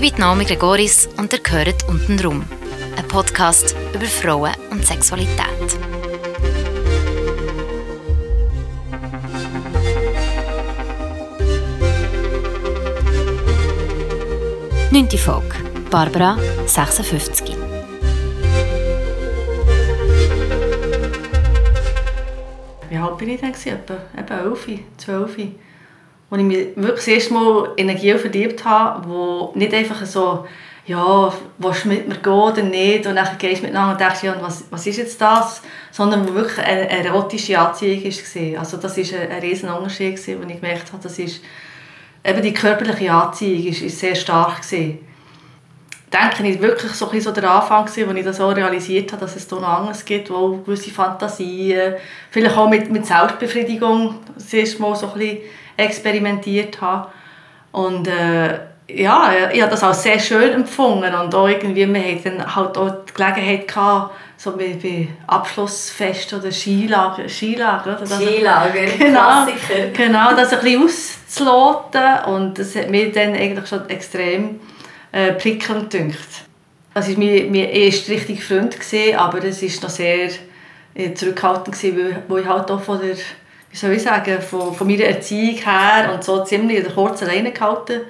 Ich bin Naomi Gregoris und ihr gehört «Unten rum», ein Podcast über Frauen und Sexualität. Neunte Folge. Barbara, 56. Wie alt bin ich denn? Etwa 11, 12 wo ich mich wirklich das erste Mal Energie verliebt habe, wo nicht einfach so, ja, du mit mir gehen oder nicht? Und dann gehst du miteinander und denkst, ja, was, was ist jetzt das? Sondern wo wirklich eine, erotische Anziehung war. Also das war ein, ein riesen Unterschied, wo ich gemerkt habe, das ist, eben die körperliche Anziehung ist, ist sehr stark gewesen. denke ich wirklich so, ein so der Anfang wo ich das auch realisiert habe, dass es da noch anderes gibt, wo gewisse Fantasien, vielleicht auch mit, mit Selbstbefriedigung das erste Mal so ein bisschen experimentiert habe. Und äh, ja, ich habe das auch sehr schön empfunden und auch irgendwie, wir hatten dann halt auch die Gelegenheit gehabt, so wie bei Abschlussfest oder Skilager, Skilager, oder? Das, Skilager, genau, Klassiker. Genau, das ein bisschen auszuloten und das hat mir dann eigentlich schon extrem äh, prickelnd gedacht. Das war mein, mein erster richtiger Freund, gewesen, aber es war noch sehr äh, zurückhaltend, gewesen, weil, weil ich halt auch von der wie soll ich sagen, von, von meiner Erziehung her und so ziemlich in der kurzen Leine gehalten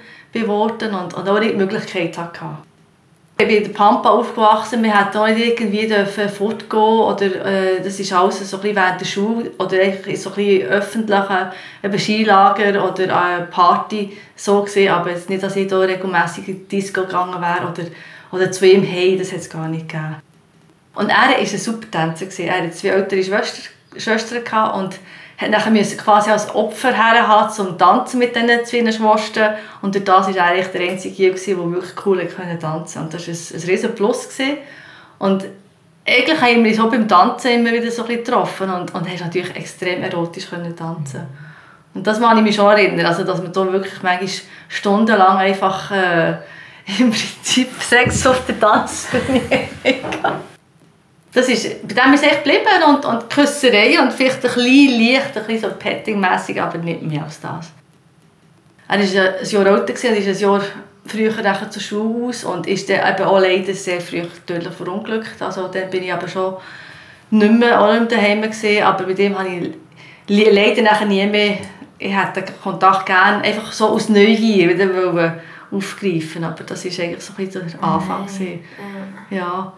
worden und, und auch die Möglichkeit hatte. Ich bin in der Pampa aufgewachsen, wir durften auch nicht irgendwie fortgehen oder äh, das ist alles so ein bisschen während der Schule oder in so ein bisschen öffentlichen eben Skilager oder äh, Party so gesehen, aber jetzt nicht, dass ich da regelmässig in die Disco gegangen wäre oder, oder zu ihm hey, das hat es gar nicht gegeben. Und er war ein super Tänzer, er hatte zwei ältere Schwestern, Schwestern und hat musste quasi als Opfer herhaben zum Tanzen mit diesen zwei Schwestern. Und durch das war eigentlich der einzige, der wirklich cool tanzen konnte. Und das war ein, ein riesen Plus. Gewesen. Und eigentlich haben wir auch beim Tanzen immer wieder so ein bisschen getroffen und, und hast natürlich extrem erotisch können tanzen Und das kann ich mich schon erinnern, also dass man da wirklich manchmal stundenlang einfach äh, im Prinzip Sex auf der Tanzbühne das ist, bei dem ist es echt geblieben und, und Küsserei und vielleicht ein bisschen leicht, ein bisschen so petting aber nicht mehr als das. Er war ein Jahr älter und ist ein Jahr früher zur Schule aus und ist dann eben auch leider sehr früh tödlich verunglückt. Also dann bin ich aber schon nicht mehr, auch nicht daheim gewesen, aber bei dem habe ich leider nachher nie mehr, ich hätte Kontakt gerne einfach so aus Neugier wieder aufgreifen aber das war eigentlich so ein bisschen der Anfang. Mhm. Ja.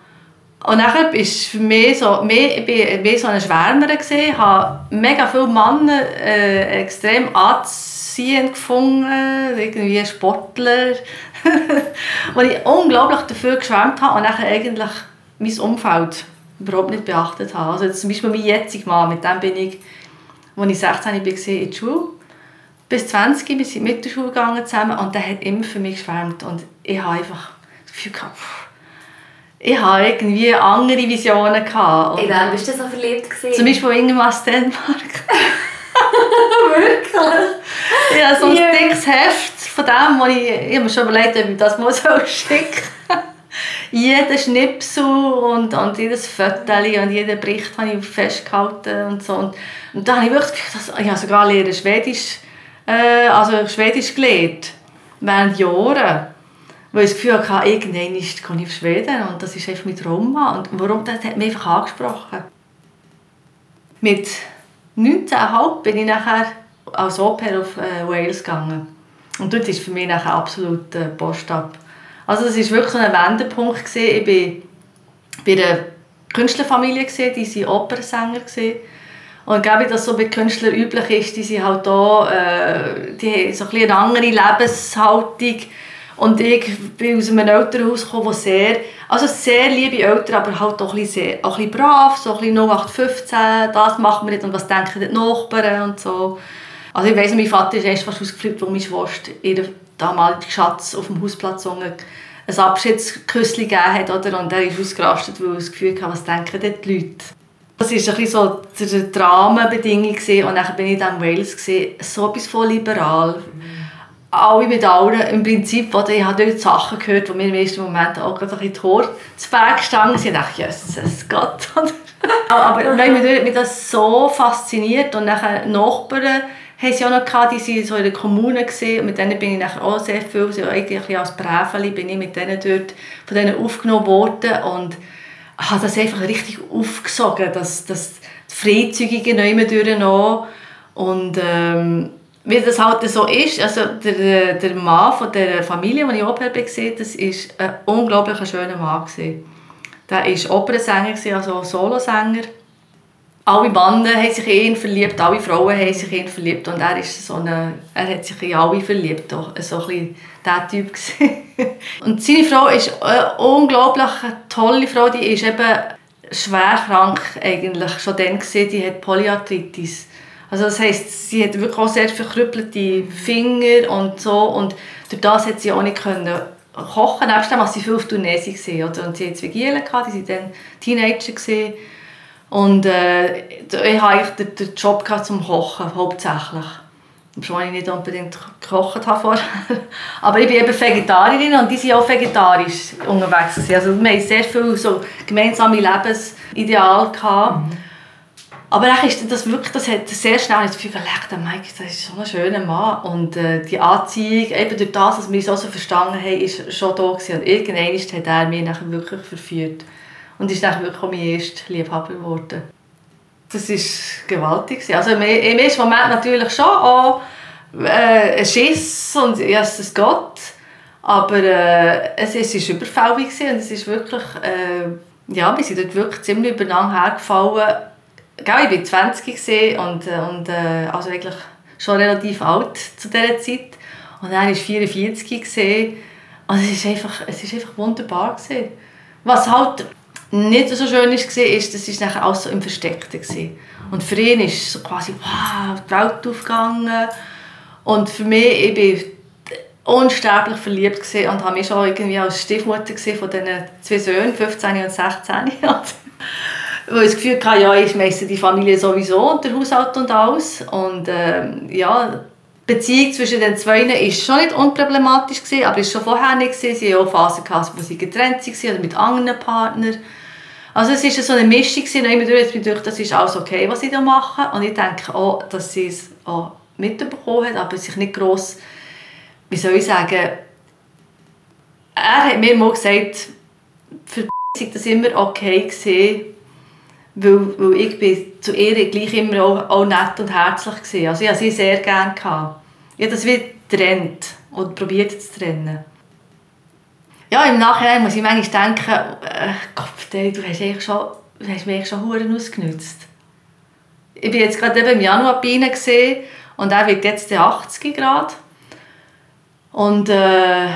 Und dann ist für mich so, mehr, ich mehr so eine Schwärmerin, ich habe mega viele Männer äh, extrem anziehend gefunden, irgendwie Sportler, wo ich unglaublich dafür geschwärmt habe und dann eigentlich mein Umfeld überhaupt nicht beachtet habe. Also zum Beispiel mein jetziger Mann, mit dem bin ich, als ich 16 war, in die Schule. Bis 20 wir sind mit der Schule gegangen zusammen und der hat immer für mich geschwärmt und ich habe einfach das Gefühl gehabt, ich hatte irgendwie andere Visionen. Gehabt. In wen bist du so verliebt? Gewesen? Zum Beispiel irgendwas Dänemark. Wirklich? Ja, so ein yeah. dickes Heft von dem, wo ich, ich habe mir schon überlegt, ob ich das mal so schicke. Jeden Schnipsel und, und jedes Foto und jeden Bericht habe ich festgehalten und so. Und, und da habe ich wirklich gedacht, ich habe sogar lernen Schwedisch, äh, also Schwedisch gelernt, während Jahren. Weil ich das Gefühl hatte, irgendwann kann ich auf Schweden und das ist einfach mein Traum. Und warum, das hat mich einfach angesprochen. Mit 19,5 bin ich nachher als Oper auf äh, Wales gegangen. Und dort war für mich nachher absolut äh, Post ab. Also das war wirklich so ein Wendepunkt. Gewesen. Ich war bei einer Künstlerfamilie, gewesen, die waren Opernsänger. Gewesen. Und glaube dass so bei Künstlern üblich ist, die sind halt da, äh, die haben so ein eine andere Lebenshaltung und ich bin aus einem Elternhaus gekommen, wo sehr, also sehr liebe Eltern, aber halt auch ein bisschen, auch ein bisschen brav, so ein bisschen 0815, das macht man nicht und was denken die Nachbarn und so. Also ich weiss, mein Vater ist erst fast ausgeflippt, wo meine Schwester ihre damalige Schatz auf dem Hausplatz ein Abschiedsküsschen gegeben hat. Oder? Und er ist ausgerastet, weil er das Gefühl hatte, was denken die Leute? Das war ein so die Dramenbedingung. Und dann bin ich in Wales. So etwas von liberal. Mhm. Alle mit. Im Prinzip, oder, ich habe dort Sachen gehört, die mir im ersten Moment auch gerade ein bisschen Tor zu Berg gestanden sind. Ich dachte, Jesus Gott. Aber wenn mich das so fasziniert und nachher Nachbarn haben sie auch noch gehabt, die waren so in der Kommune gesehen mit denen bin ich nachher auch sehr viel, also eigentlich als Präfeli bin ich mit denen dort von denen aufgenommen worden und habe das einfach richtig aufgesogen, dass das Freizügige nicht mehr durchgenommen und ähm, wie das halt so ist, also der, der Mann von der Familie, die ich Oper gesehen das war ein unglaublich schöner Mann. Gewesen. Der war Opernsänger, also Solosänger alle Männer haben sich in ihn verliebt, alle Frauen haben sich in ihn verliebt und er ist so eine, er hat sich in alle verliebt, auch so ein bisschen der Typ Und seine Frau ist eine unglaublich tolle Frau, die ist eben schwer krank eigentlich schon dann gewesen, die hat Polyarthritis. Also das heisst, sie hat wirklich auch sehr verkrüppelte Finger und so und durch das hat sie auch nicht können kochen, nebst dem, sie viel auf Tournee war. Und sie hatte zwei Gielen, die waren dann Teenager. Gewesen. Und äh, ich hatte den, den Job zum Kochen, hauptsächlich. Obwohl ich nicht unbedingt gekocht habe vorher. Aber ich bin eben Vegetarierin und die waren auch vegetarisch unterwegs. Also wir hatten sehr viele so gemeinsame Lebensideale. Mhm. Aber dann ist das wirklich, das hat sehr schnell das Gefühl, der Mike, das ist so ein schöner Mann. Und äh, die Anziehung, eben durch das, was wir auch so verstanden haben, ist schon da gewesen. Und irgendwann hat er mich nachher wirklich verführt. Und ist dann wirklich mein erster Liebhaber geworden. Das war gewaltig. Also im ersten Moment natürlich schon auch äh, ein Schiss und Jesus Gott. Aber äh, es, es war überfällig und es ist wirklich, äh, ja, wir sind dort wirklich ziemlich übereinander hergefallen. Gell, ich war 20 und, äh, und äh, also eigentlich schon relativ alt zu dieser Zeit. Und er war 44. Also es war einfach, es einfach wunderbar. Gewesen. Was halt nicht so schön war, ist, das war nachher alles so im Versteckten. Und für ihn ist so quasi wow, die Welt aufgegangen. Und für mich, ich war unsterblich verliebt und habe mich schon irgendwie als Stiefmutter von diesen zwei Söhnen, 15 und 16. Weil ich das Gefühl hatte, ja, ich schmeiße die Familie sowieso und der Haushalt und alles. Und ähm, ja, die Beziehung zwischen den zwei war schon nicht unproblematisch, aber es war schon vorher nicht. Sie hatten auch Phasen, wo sie getrennt waren oder mit anderen Partnern. Also es war so eine Mischung, und immer durch, durch, das ist alles okay, was sie da machen. Und ich denke auch, dass sie es auch mitbekommen hat, aber sich nicht gross, wie soll ich sagen, er hat mir mal gesagt, für war das immer okay gewesen, weil, weil ich bin zu ihr gleich immer auch, auch nett und herzlich war. Also ich hatte sie sehr gerne. Gehabt. Ich habe das wie getrennt und probiert zu trennen ja, im Nachhinein muss ich manchmal denken, äh, Gott, du hast, eigentlich schon, du hast mich schon Huren ausgenutzt. Ich bin jetzt gerade im Januar bei ihnen und er wird jetzt 80 Grad. Und, äh,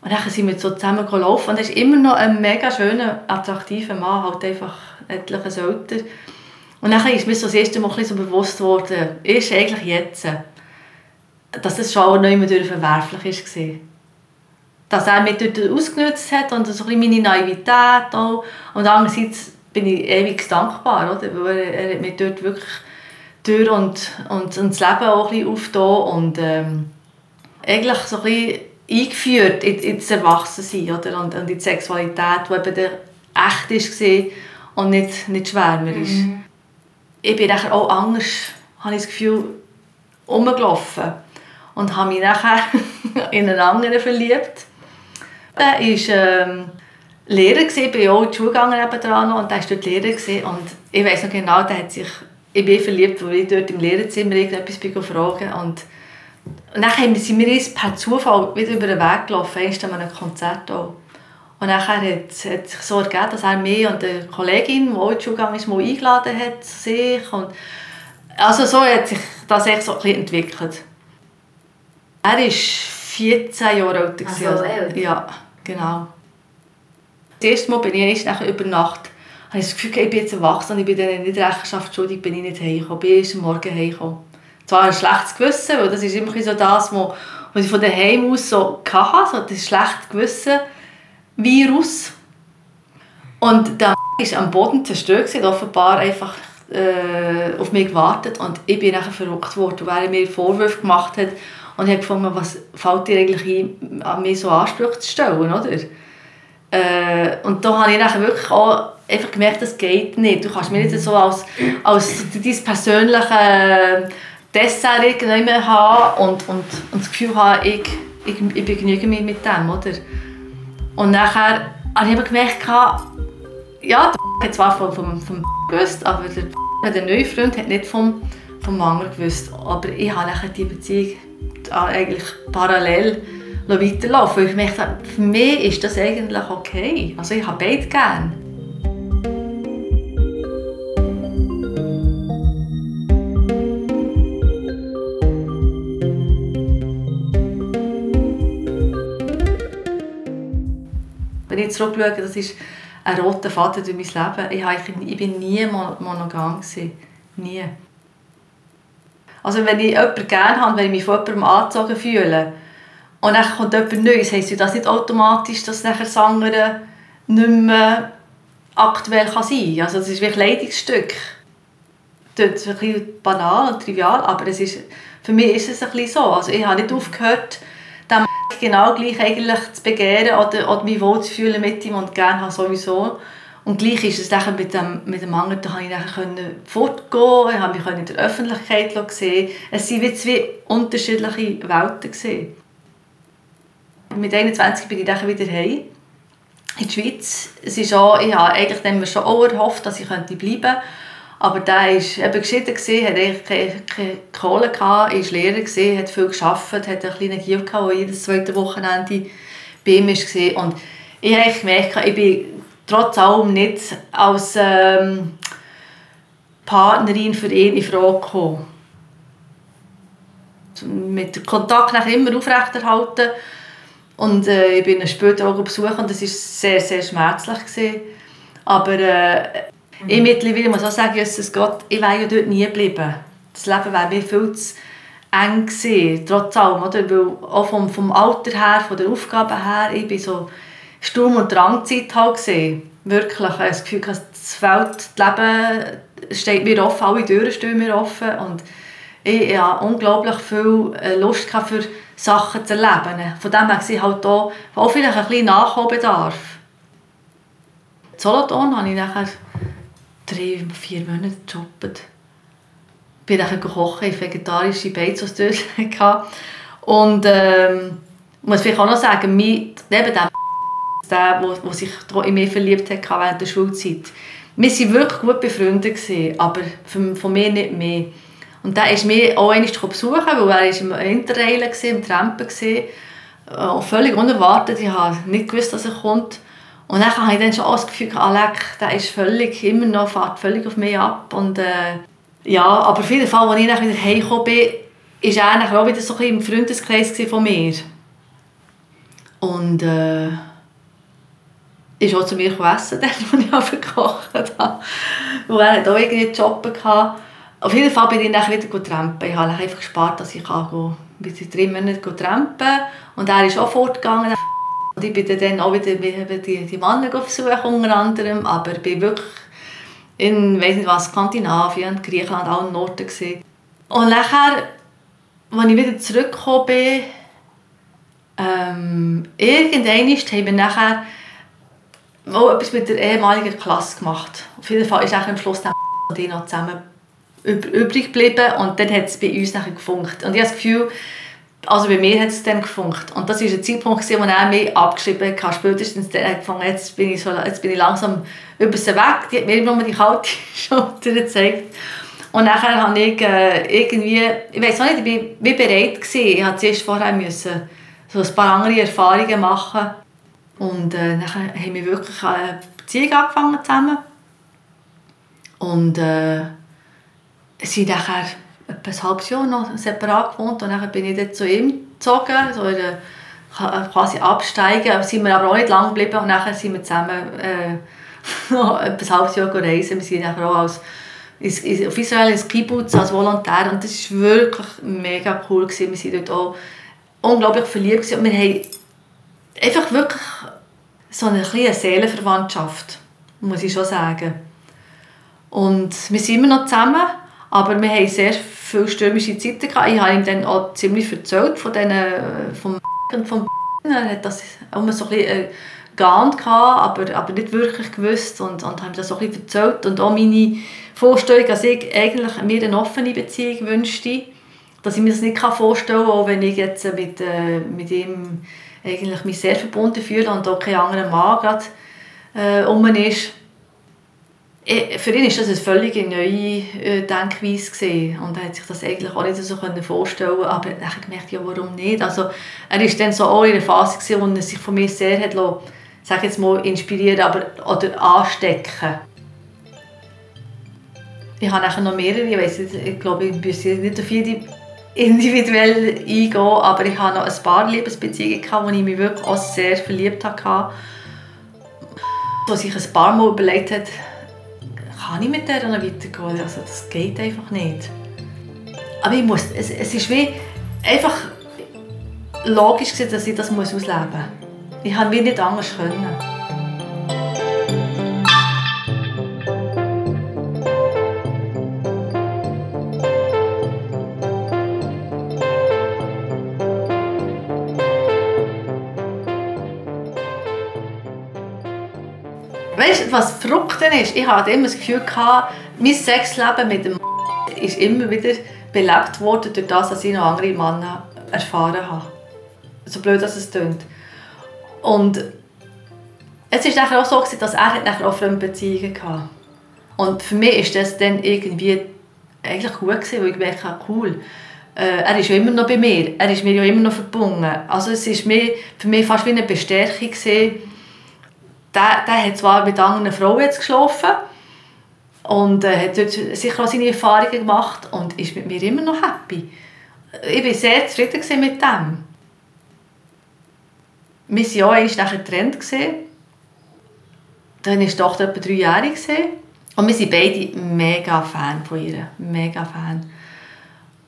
und dann sind wir so zusammen gelaufen und er ist immer noch ein mega schöner, attraktiver Mann, halt einfach etliches älter. Und dann ist mir so das erste Mal so bewusst geworden, ist eigentlich jetzt, dass das schon nicht mehr verwerflich war dass er mich dort ausgenutzt hat und so ein meine Naivität auch. Und andererseits bin ich ewig dankbar, oder? weil er, er mich dort wirklich durch und, und, und das Leben auch ein bisschen und ähm, eigentlich so ein bisschen eingeführt in, in das Erwachsensein oder? Und, und in die Sexualität, die eben echt war und nicht, nicht schwärmerisch. Mhm. Ich bin nachher auch anders, habe ich das Gefühl, rumgelaufen und habe mich nachher in einen anderen verliebt er war ähm, Lehrer, gewesen, bin auch in die Schule gegangen nebenan und er war dort Lehrer. Gewesen. Und ich weiß noch genau, der hat sich, ich bin verliebt, weil ich dort im Lehrerzimmer irgendetwas bin fragen und und dann sind wir uns per Zufall wieder über den Weg gelaufen, erst an einem Konzert auch. Und dann hat es sich so ergeben, dass er mich und eine Kollegin, die auch in die Schule ist, mal eingeladen hat zu sich. Und also so hat sich das echt so ein bisschen entwickelt. Er war 14 Jahre alt. Also alt? Ja. Genau. Das erste Mal bin ich erst über Nacht habe ich das Gefühl, ich bin jetzt erwachsen und ich bin denen nicht Rechenschaft schuldig, bin ich nicht heimgekommen. Ich bin erst am Morgen heimgekommen. zwar ein schlechtes Gewissen, weil das ist immer so das, was ich von daheim aus so hatte, so das schlechte Gewissen Virus. Und der ist am Boden zerstört, offenbar einfach äh, auf mich gewartet und ich bin nachher verrückt worden, weil er mir Vorwürfe gemacht hat und ich habe gefunden, was fällt dir eigentlich ein, an mir so Ansprüche zu stellen, oder? Äh, und da habe ich nachher wirklich auch einfach gemerkt, das geht nicht. Du kannst mir nicht so als, als dein persönliche Dessert irgendwie haben und, und, und das Gefühl haben, ich, ich, ich begnüge mich mit dem, oder? Und nachher habe ich gemerkt, ja, der hat zwar vom, vom, vom gewusst, aber der, der neue Freund hat nicht vom, vom Mangel gewusst. Aber ich habe nachher die Beziehung eigentlich parallel weiterlaufen. Weil ich merkte, für mich ist das eigentlich okay. Also ich habe beide gerne. Ich zurückschaue, das ist ein roter Faden durch mein Leben. Ich, ich bin nie monogam. Nie. Also wenn ich jemanden gerne habe, wenn ich mich von jemandem angezogen fühle und dann kommt jemand Neues, heisst das nicht automatisch, dass nachher das andere nicht mehr aktuell kann sein kann. Also das ist wie ein Leidungsstück. Das ist ein banal und trivial, aber es ist, für mich ist es ein bisschen so. Also ich habe nicht aufgehört, den genau gleich eigentlich zu begehren oder, oder mich wohl zu fühlen mit ihm und gerne habe sowieso. Und gleich ist es dann mit dem, mit dem Mangel, da konnte ich dann fortgehen, habe mich in der Öffentlichkeit sehen. Es waren wie zwei unterschiedliche Welten. Gewesen. Mit 21 bin ich dann wieder heim in die Schweiz. Es ist auch, ich habe eigentlich dann schon auch erhofft, dass ich bleiben könnte. Aber der war eben geschieden, eigentlich keine, Kohle, gehabt, war Lehrer, gewesen, hat viel gearbeitet, hat einen kleinen Gio, der jedes zweite Wochenende bei ihm war. Und ich habe gemerkt, ich bin trotz allem nicht als ähm, Partnerin für ihn in Frage gekommen. Mit dem Kontakt nach immer aufrechterhalten. Und äh, ich bin später auch besuchen und das war sehr, sehr schmerzlich. Gewesen. Aber äh, mhm. ich mittlerweile muss auch sagen, Jesus Gott, ich wäre ja dort nie geblieben. Das Leben wäre mir viel zu eng gewesen, trotz allem. Oder? Weil auch vom, vom Alter her, von der Aufgabe her, ich bin so Sturm- und Drangzeit halt. Wirklich. Ich das Gefühl, das Feld, das Leben steht mir offen, alle Türen stehen mir offen. Und ich hatte unglaublich viel äh, Lust für Sachen zu erleben. Von dem her ich halt auch, auch vielleicht ein bisschen Nachholbedarf. Solothurn habe ich nachher drei, vier Monate gejobbt. Ich bin dann gekocht, ich vegetarische Beizos dort. Und ähm, muss vielleicht auch noch sagen, neben dem der, wo, sich in mich verliebt hat während der Schulzeit. Wir waren wirklich gut befreundet, aber von mir nicht mehr. Und der ist mich auch einmal besuchen, weil er im Interrail war, im Trampen war. Äh, völlig unerwartet. Ich habe nicht gewusst, dass er kommt. Und dann habe ich dann schon das Gefühl, Alec, der ist völlig, immer noch, fährt völlig auf mich ab. Und, äh, ja, aber auf jeden Fall, als ich dann wieder heimgekommen bin, war er auch wieder so ein im Freundeskreis von mir. Und äh, ist auch zu mir essen, dann, als ich gekocht habe. Und er hat auch irgendwie Job gehabt. Auf jeden Fall bin ich dann wieder trampen. Ich habe einfach gespart, dass ich kann bis in drei Monate trampen Und er ist auch fortgegangen. Und ich bin dann auch wieder die, die Männer besuchen, unter anderem. Aber ich bin wirklich in weiss nicht was, Skandinavien, Griechenland, auch im Norden. Gewesen. Und nachher, als ich wieder zurückgekommen bin, ähm, irgendwann haben wir nachher auch etwas mit der ehemaligen Klasse gemacht. Auf jeden Fall ist am Schluss dann die noch zusammen übrig geblieben und dann hat es bei uns nachher gefunkt. Und ich habe das Gefühl, also bei mir hat es dann gefunkt. Und das war ein Zeitpunkt, wo er mich abgeschrieben hat. Spätestens dann hat gefunden, jetzt bin ich, so, jetzt bin ich langsam über sie weg. Die hat mir immer die kalte Schulter gezeigt. Und nachher habe ich äh, irgendwie, ich weiß auch nicht, ich war wie bereit. Gewesen. Ich musste zuerst vorher müssen so ein paar andere Erfahrungen machen. Und äh, dann haben wir wirklich eine Beziehung angefangen zusammen. Und äh, sind nachher etwa ein halbes Jahr noch separat gewohnt und dann bin ich dann zu ihm gezogen, so in der, quasi absteigen. Sind wir aber auch nicht lange geblieben und nachher sind wir zusammen äh, noch etwa ein halbes Jahr reisen. Wir sind nachher auch als auf Israel ins Kibbutz als Volontär und das war wirklich mega cool. Gewesen. Wir waren dort auch unglaublich verliebt gewesen. und wir haben einfach wirklich so eine kleine Seelenverwandtschaft, muss ich schon sagen. Und wir sind immer noch zusammen, aber wir haben sehr viele stürmische Zeiten gehabt. Ich habe ihm dann auch ziemlich erzählt von denen, vom und vom er hat das immer so ein bisschen äh, geahnt, aber, aber nicht wirklich gewusst und, und haben das so ein bisschen erzählt und auch meine Vorstellung, dass ich eigentlich mir eine offene Beziehung wünschte, dass ich mir das nicht vorstellen kann, auch wenn ich jetzt mit, äh, mit ihm eigentlich mich sehr verbunden fühle und auch kein anderer Mann gerade äh, um ist für ihn ist das eine völlig neue äh, Denkweise gewesen. und er hat sich das eigentlich auch nicht so vorstellen aber er hat gemerkt, ja warum nicht. Also er war dann so auch in einer Phase gewesen, wo er sich von mir sehr hat lassen, sag jetzt mal inspirieren, aber oder anstecken. Ich habe nachher noch mehrere, ich weiß ich glaube, ich muss nicht auf jede individuell eingehen, aber ich habe noch ein paar Liebesbeziehungen gehabt, wo ich mich wirklich auch sehr verliebt habe, wo sich ein paar Mal überlegt hat, kann ich mit der noch weitergehen? Also das geht einfach nicht. Aber ich muss, es, es ist wie einfach logisch, dass ich das ausleben muss. Ich habe nicht anders können. Was verrückt ist? Ich hatte immer das Gefühl, gehabt, mein Sexleben mit dem ist immer wieder belebt worden, durch das, dass ich noch andere Männer erfahren habe. So blöd, dass es klingt. Und es war auch so, dass er nachher auch Fremdbeziehungen hatte. Und für mich war das dann irgendwie eigentlich gut, gewesen, weil ich gemerkt habe, cool, äh, er ist ja immer noch bei mir, er ist mir ja immer noch verbunden. Also es war für mich fast wie eine Bestärkung, gewesen, der, der hat zwar mit anderen Frauen jetzt geschlafen und äh, hat dort sicher auch seine Erfahrungen gemacht und ist mit mir immer noch happy. Ich war sehr zufrieden mit dem. Wir waren ja einmal nachher getrennt. Dann war die Tochter etwa drei Jahre. Und wir sind beide mega Fan von ihr. Mega Fan.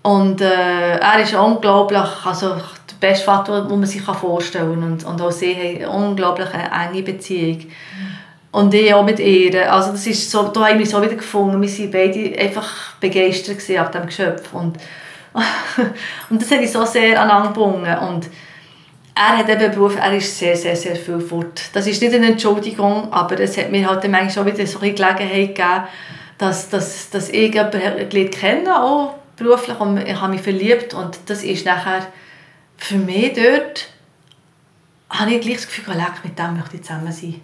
Und äh, er ist unglaublich, also beste Vater, den man sich vorstellen kann. Und, und auch sie haben eine unglaublich enge Beziehung. Und ich auch mit ihr. Also das ist so, da habe ich mich so wieder gefunden. Wir waren beide einfach begeistert ab diesem Geschöpf. Und, und das hat ich so sehr aneinander gebunden. Und er hat eben Beruf, er ist sehr, sehr, sehr viel fort. Das ist nicht eine Entschuldigung, aber es hat mir halt manchmal schon wieder so eine Gelegenheit gegeben, dass, dass, dass ich jemanden kenne, auch beruflich, und ich habe mich verliebt und das ist nachher für mich dort habe ich gleich das Gefühl, leck, mit dem möchte ich zusammen sein.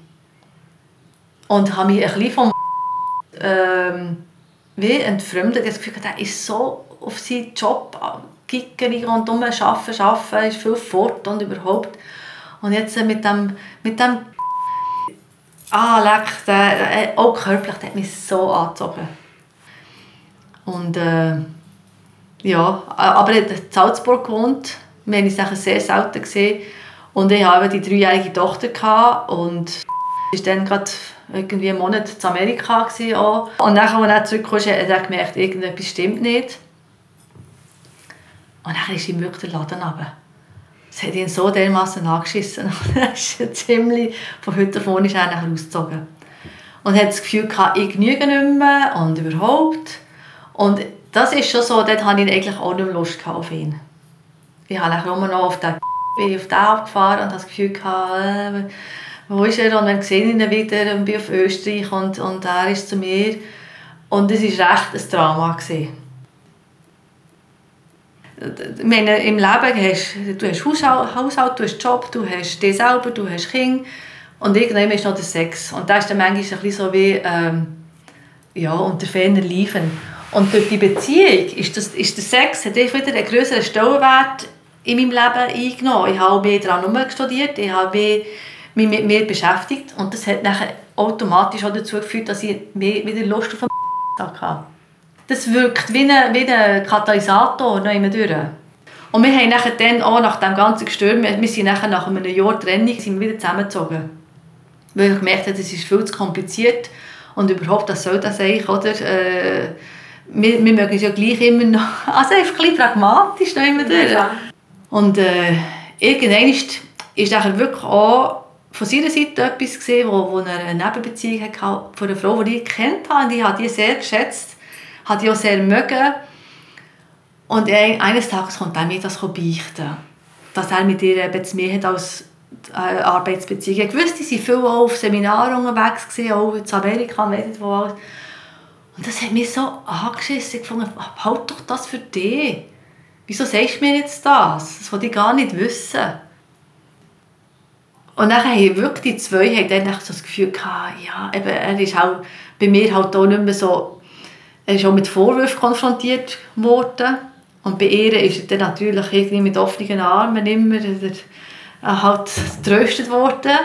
Und habe mich ein bisschen vom ähm, wie entfremdet. Das Gefühl, der ist so auf seinen Job kickern und um arbeiten, arbeiten, ist viel fort und überhaupt. Und jetzt mit dem, mit dem ah, leck, der, auch körperlich, der hat mich so angezogen. Und äh, ja, aber er in Salzburg gewohnt wir haben uns sehr selten gesehen. Und ich hatte die dreijährige Tochter gehabt und war dann gerade irgendwie einen Monat in Amerika. Und dann, als er zurückkam, hat er gemerkt, irgendetwas stimmt nicht. Und dann ist ihm wirklich der Laden runter. Es hat ihn so dermaßen angeschissen. er ist ziemlich von heute auf morgen ausgezogen. Und hat das Gefühl, ich genüge nicht mehr und überhaupt. Und das ist schon so, dort hatte ich eigentlich auch nicht mehr Lust auf ihn ich habe nur noch auf den, bin auf den abgefahren und habe das Gefühl gehabt, äh, wo ist er? Und dann sehe ich ihn wieder und bin auf Österreich und, und er ist zu mir. Und es war recht ein Drama. Gewesen. Ich meine, im Leben hast du hast Haushalt, Haushalt, du hast Job, du hast dich selber, du hast Kinder und irgendwann ist noch der Sex. Und das ist dann manchmal ein bisschen so wie ähm, ja, unter ferner Liefen. Und durch die Beziehung ist, das, ist der Sex hat wieder einen größeren Stellenwert in meinem Leben eingenommen. Ich habe mehr daran studiert, ich habe mich mit mir beschäftigt und das hat nachher automatisch auch dazu geführt, dass ich mehr wieder Lust auf einen hatte. Das wirkt wie ein, wie ein Katalysator noch immer durch. Und wir haben nachher dann auch nach dem ganzen Gestürm, wir sind nachher nach einem Jahr Trennung sind wir wieder zusammengezogen. Weil ich gemerkt habe, das ist viel zu kompliziert Und überhaupt, das soll das eigentlich, oder? Äh, wir, wir mögen es ja gleich immer noch, also einfach ein bisschen pragmatisch noch immer durch. Ja. Und äh, irgendwann ist, ist nachher wirklich auch von seiner Seite etwas gesehen, wo, wo er eine Nebenbeziehung hatte von einer Frau, die ich kennt habe. Und ich habe die sehr geschätzt, habe die auch sehr mögen. Und ein- eines Tages kommt er mir das beichten, dass er mit ihr zu mir hat als äh, Arbeitsbeziehung. Ich wusste, sie waren viel auf Seminaren unterwegs, gewesen, auch in Amerika, nicht wo alles. Und das hat mich so angeschissen. Ich fand, halt doch das für dich. Wieso sagst du mir jetzt das? Das wollte ich gar nicht wissen. Und dann haben wirklich die zwei haben dann so das Gefühl gehabt, ja, eben, er ist auch bei mir halt auch nicht mehr so, er ist auch mit Vorwürfen konfrontiert worden. Und bei ihr ist er dann natürlich irgendwie mit offenen Armen immer er, er halt getröstet worden.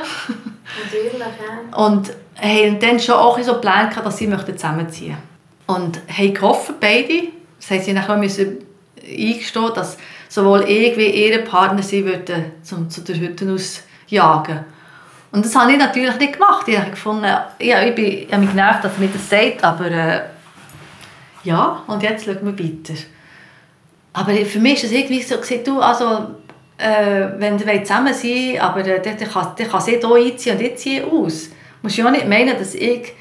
Natürlich, ja. Und haben dann schon auch so geplant, gehabt, dass sie zusammenziehen möchten. Und haben gehofft, beide, das haben sie nachher müssen eingestehen, dass sowohl ich wie ihre Partner sie würden zum, zu der Hütte ausjagen. Und das habe ich natürlich nicht gemacht. Ich habe gefunden, ja, ich, bin, ich habe mich genervt, dass er mir das sagt, aber äh, ja, und jetzt schauen wir weiter. Aber für mich ist es irgendwie so, gewesen, du, also, äh, wenn wir zusammen sein wollen, aber äh, dann, kann, kann sie hier einziehen und ich ziehe aus. Du musst ja auch nicht meinen, dass ich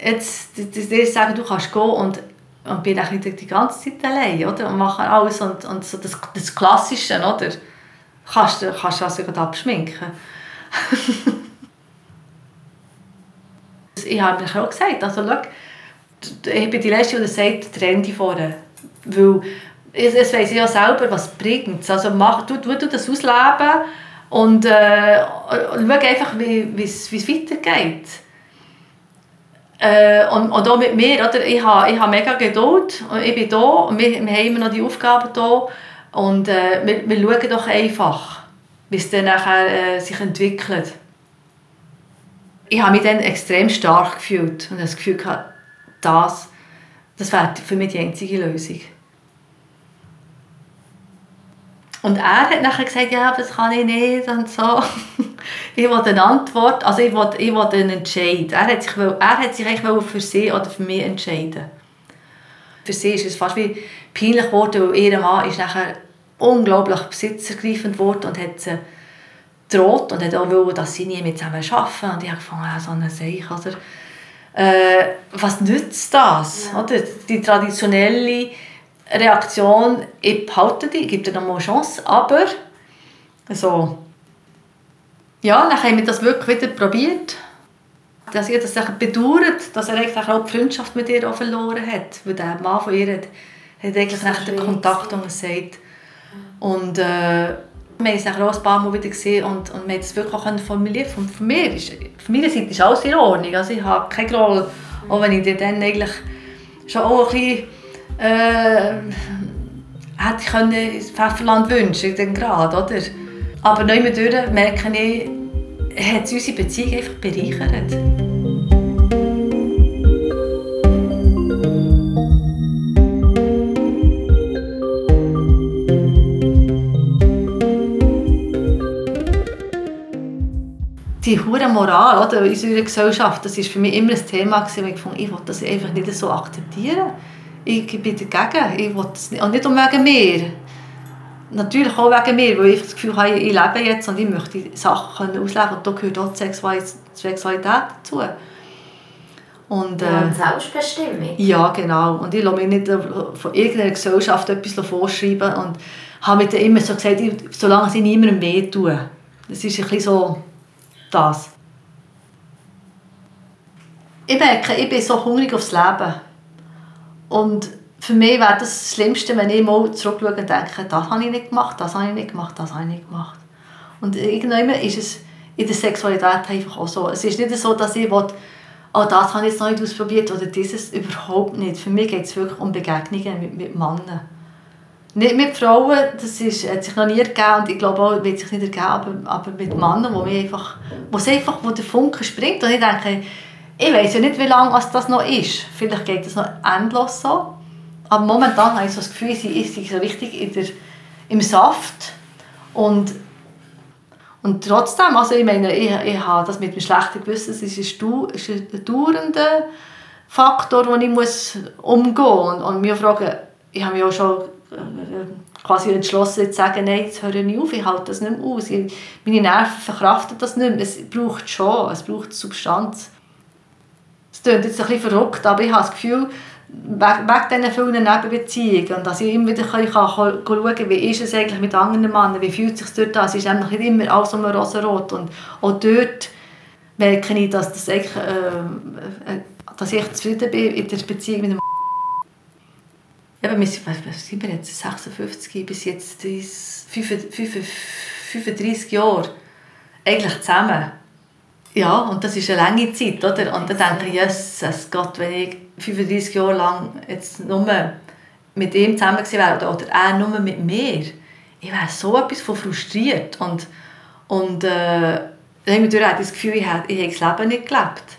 jetzt dir sage, du kannst gehen und, und bin dann die ganze Zeit allein, oder? Und mache alles und, und so das, das Klassische, oder? Kannst du kannst also gerade abschminken. ich habe mir auch gesagt, also schau, ich bin die Letzte, die sagt, trenn dich vorne. Weil es, es weiss ich ja selber, was bringt Also mach, du, du, du das ausleben und, äh, schau einfach, es wie es weitergeht. Äh, und, und auch mit mir, oder? Ich habe ich habe mega Geduld und ich bin da und wir, wir haben immer noch die Aufgaben da und äh, wir, wir schauen doch einfach, wie es dann nachher äh, sich entwickelt. Ich habe mich dann extrem stark gefühlt und das Gefühl gehabt, das, das wäre für mich die einzige Lösung. Und er hat nachher gesagt, ja, das kann ich nicht und so. ich wollte eine Antwort, also ich wollte, ich wollte einen Entscheid. Er hat sich, er hat sich eigentlich für sie oder für mich entscheiden. Für sie ist es fast wie peinlich geworden, weil ihr Mann ist nachher unglaublich besitzergreifend geworden und hat sie droht und hat auch wollen, dass sie nie mehr zusammen arbeiten. Und ich habe gefunden, ja, so eine Seich, oder? Äh, was nützt das? Ja. Oder? Die traditionelle Reaktion, ich behalte die, ich gebe dir noch mal eine Chance, aber so. Ja, dann haben wir das wirklich wieder probiert. Dass ich das bedauert, dass er eigentlich auch die Freundschaft mit ihr auch verloren hat. Weil der Mann von ihr hat, hat eigentlich nachher den Kontakt gewesen. untersagt. Und äh, wir haben es nachher auch ein paar Mal wieder gesehen und, und wir haben es wirklich auch formulieren Und von mir ist, von meiner Seite ist alles in Ordnung. Also ich habe keine Groll, auch wenn ich dir dann eigentlich schon auch ein bisschen äh, hätte ich können Pfefferland wünschen, den Grad, oder? Aber neu mit merke ich, hat es unsere Beziehung einfach bereichert. die hure Moral oder, in unserer Gesellschaft, das ist für mich immer ein Thema gewesen, ich fand, ich will das einfach nicht so akzeptieren. Ich bin dagegen. Ich will das nicht, und nicht um wegen mir. Natürlich auch wegen mir, weil ich das Gefühl habe, ich lebe jetzt und ich möchte Sachen können ausleben und da gehört auch die Sexualität dazu. Und, Ja, äh, Selbstbestimmung. ja, genau. Und ich lasse mich nicht von irgendeiner Gesellschaft etwas vorschreiben und habe mir dann immer so gesagt, ich, solange sie niemandem wehtun. Das ist ein bisschen so das. Ich merke, ich bin so hungrig aufs Leben. Und für mich wäre das das Schlimmste, wenn ich mal zurückschaue und denke, das habe ich nicht gemacht, das habe ich nicht gemacht, das habe ich nicht gemacht. Und irgendwann ist es in der Sexualität einfach auch so. Es ist nicht so, dass ich will, oh, das habe ich jetzt noch nicht ausprobiert oder dieses überhaupt nicht. Für mich geht es wirklich um Begegnungen mit, mit Männern. Nicht mit Frauen, das ist, hat sich noch nie ergeben und ich glaube auch, wird sich nicht ergeben, aber, aber mit Männern, wo, einfach, wo, einfach, wo der Funke springt und ich denke, ich weiß ja nicht, wie lange das noch ist. Vielleicht geht es noch endlos so. Aber momentan habe ich so das Gefühl, sie ist so richtig in der, im Saft. Und, Und trotzdem, also ich meine, ich, ich habe das mit dem schlechten Gewissen, es ist ein, ist ein dauernder Faktor, den ich muss umgehen muss. Und, und mich fragen, ich habe mich auch schon äh, quasi entschlossen, zu sagen, nein, jetzt höre ich auf, ich halte das nicht mehr aus. Ich, meine Nerven verkraften das nicht mehr. Es braucht schon, es braucht Substanz. Es klingt jetzt ein bisschen verrückt, aber ich habe das Gefühl, wegen diesen vielen Nebenbeziehungen dass ich immer wieder kann, kann schauen wie ist es eigentlich mit anderen Männern, wie fühlt es sich dort an, es ist nämlich nicht immer alles um rosarot und auch dort merke ich, dass, das eigentlich, äh, äh dass ich zufrieden bin in der Beziehung mit dem ja, wir sind, was sind wir jetzt, 56 bis jetzt 35 Jahre eigentlich zusammen. Ja, und das ist eine lange Zeit, oder? Und dann denke ich, Jesus Gott, wenn ich 35 Jahre lang jetzt nur mit ihm zusammen gewesen wäre oder, er nur mit mir, ich wäre so etwas von frustriert. Und, und äh, dann habe ich das Gefühl, ich habe, ich habe das Leben nicht gelebt.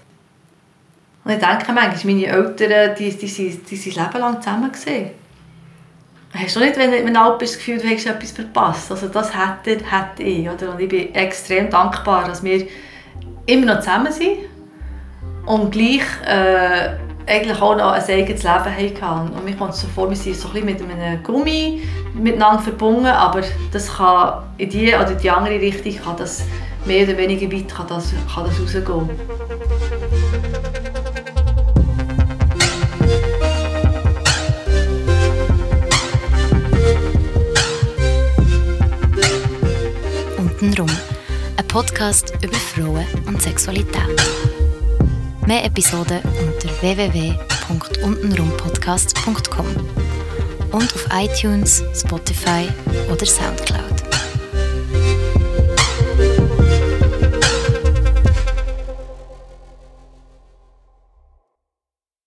Und ich denke manchmal, meine Eltern, die, die, die, Leben lang zusammen gewesen. Hast du nicht, wenn du alt bist, das Gefühl, du hättest etwas verpasst? Also das hätte, hätte ich. Oder? Und ich bin extrem dankbar, dass wir immer noch zusammen sind und gleich äh, eigentlich auch noch ein eigenes Leben hatten. Und mir kommt es so vor, wir sind so ein mit einem Gummi miteinander verbunden, aber das kann in die oder die andere Richtung kann das mehr oder weniger weit kann das, kann das rausgehen. Podcast über Frauen und Sexualität. Mehr Episoden unter www.untenrumpodcast.com und auf iTunes, Spotify oder Soundcloud.